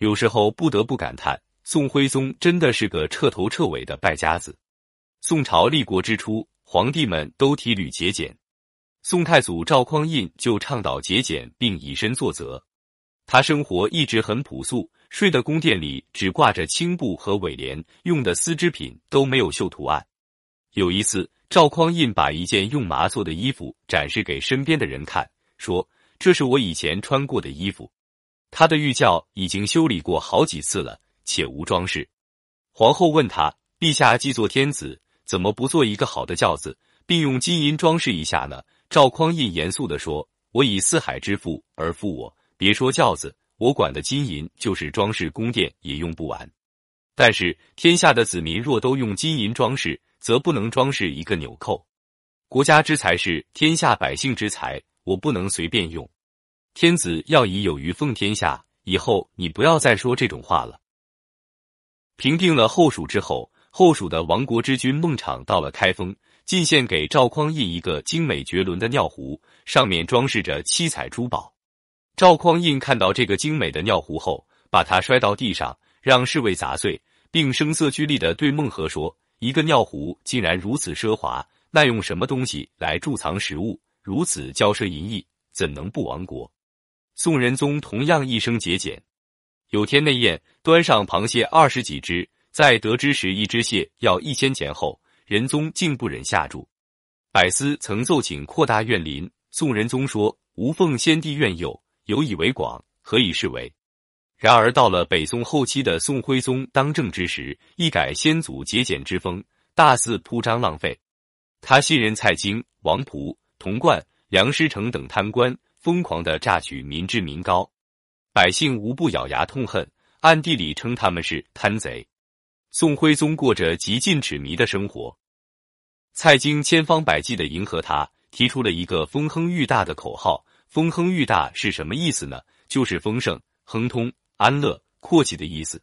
有时候不得不感叹，宋徽宗真的是个彻头彻尾的败家子。宋朝立国之初，皇帝们都提倡节俭，宋太祖赵匡胤就倡导节俭，并以身作则。他生活一直很朴素，睡的宫殿里只挂着青布和尾帘，用的丝织品都没有绣图案。有一次，赵匡胤把一件用麻做的衣服展示给身边的人看，说：“这是我以前穿过的衣服，他的御轿已经修理过好几次了，且无装饰。”皇后问他：“陛下既做天子，怎么不做一个好的轿子，并用金银装饰一下呢？”赵匡胤严肃地说：“我以四海之富而富我。”别说轿子，我管的金银就是装饰宫殿也用不完。但是天下的子民若都用金银装饰，则不能装饰一个纽扣。国家之财是天下百姓之财，我不能随便用。天子要以有余奉天下，以后你不要再说这种话了。平定了后蜀之后，后蜀的亡国之君孟昶到了开封，进献给赵匡胤一个精美绝伦的尿壶，上面装饰着七彩珠宝。赵匡胤看到这个精美的尿壶后，把它摔到地上，让侍卫砸碎，并声色俱厉地对孟和说：“一个尿壶竟然如此奢华，那用什么东西来贮藏食物？如此骄奢淫逸，怎能不亡国？”宋仁宗同样一生节俭。有天内宴，端上螃蟹二十几只，在得知时一只蟹要一千钱后，仁宗竟不忍下注。百司曾奏请扩大苑林，宋仁宗说：“吾奉先帝愿佑。”有以为广，何以是为？然而到了北宋后期的宋徽宗当政之时，一改先祖节俭之风，大肆铺张浪费。他信任蔡京、王溥、童贯、梁师成等贪官，疯狂的榨取民脂民膏，百姓无不咬牙痛恨，暗地里称他们是贪贼。宋徽宗过着极尽痴迷的生活，蔡京千方百计的迎合他，提出了一个风亨裕大的口号。丰亨裕大是什么意思呢？就是丰盛、亨通、安乐、阔气的意思。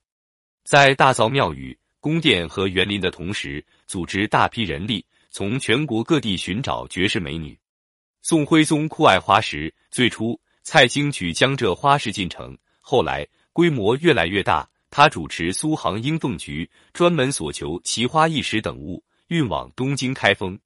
在大造庙宇、宫殿和园林的同时，组织大批人力，从全国各地寻找绝世美女。宋徽宗酷爱花石，最初蔡京举江浙花石进城，后来规模越来越大，他主持苏杭英凤局，专门所求奇花异石等物，运往东京开封。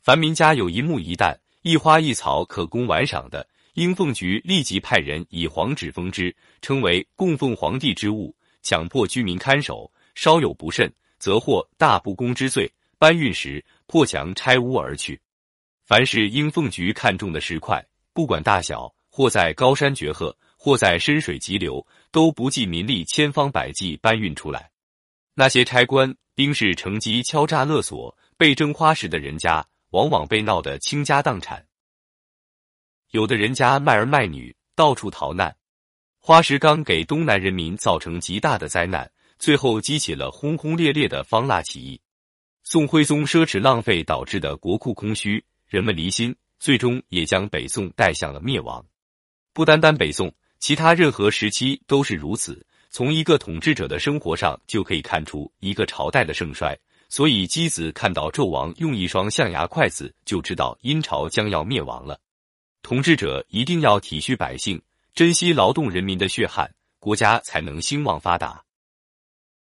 凡民家有一木一旦、一花一草可供玩赏的。应凤局立即派人以黄纸封之，称为供奉皇帝之物，强迫居民看守，稍有不慎，则获大不公之罪。搬运时破墙拆屋而去。凡是应凤局看中的石块，不管大小，或在高山绝壑，或在深水急流，都不计民力，千方百计搬运出来。那些差官兵士乘机敲诈勒索，被征花石的人家，往往被闹得倾家荡产。有的人家卖儿卖女，到处逃难，花石纲给东南人民造成极大的灾难，最后激起了轰轰烈烈的方腊起义。宋徽宗奢侈浪费导致的国库空虚，人们离心，最终也将北宋带向了灭亡。不单单北宋，其他任何时期都是如此。从一个统治者的生活上就可以看出一个朝代的盛衰。所以箕子看到纣王用一双象牙筷子，就知道殷朝将要灭亡了。统治者一定要体恤百姓，珍惜劳动人民的血汗，国家才能兴旺发达。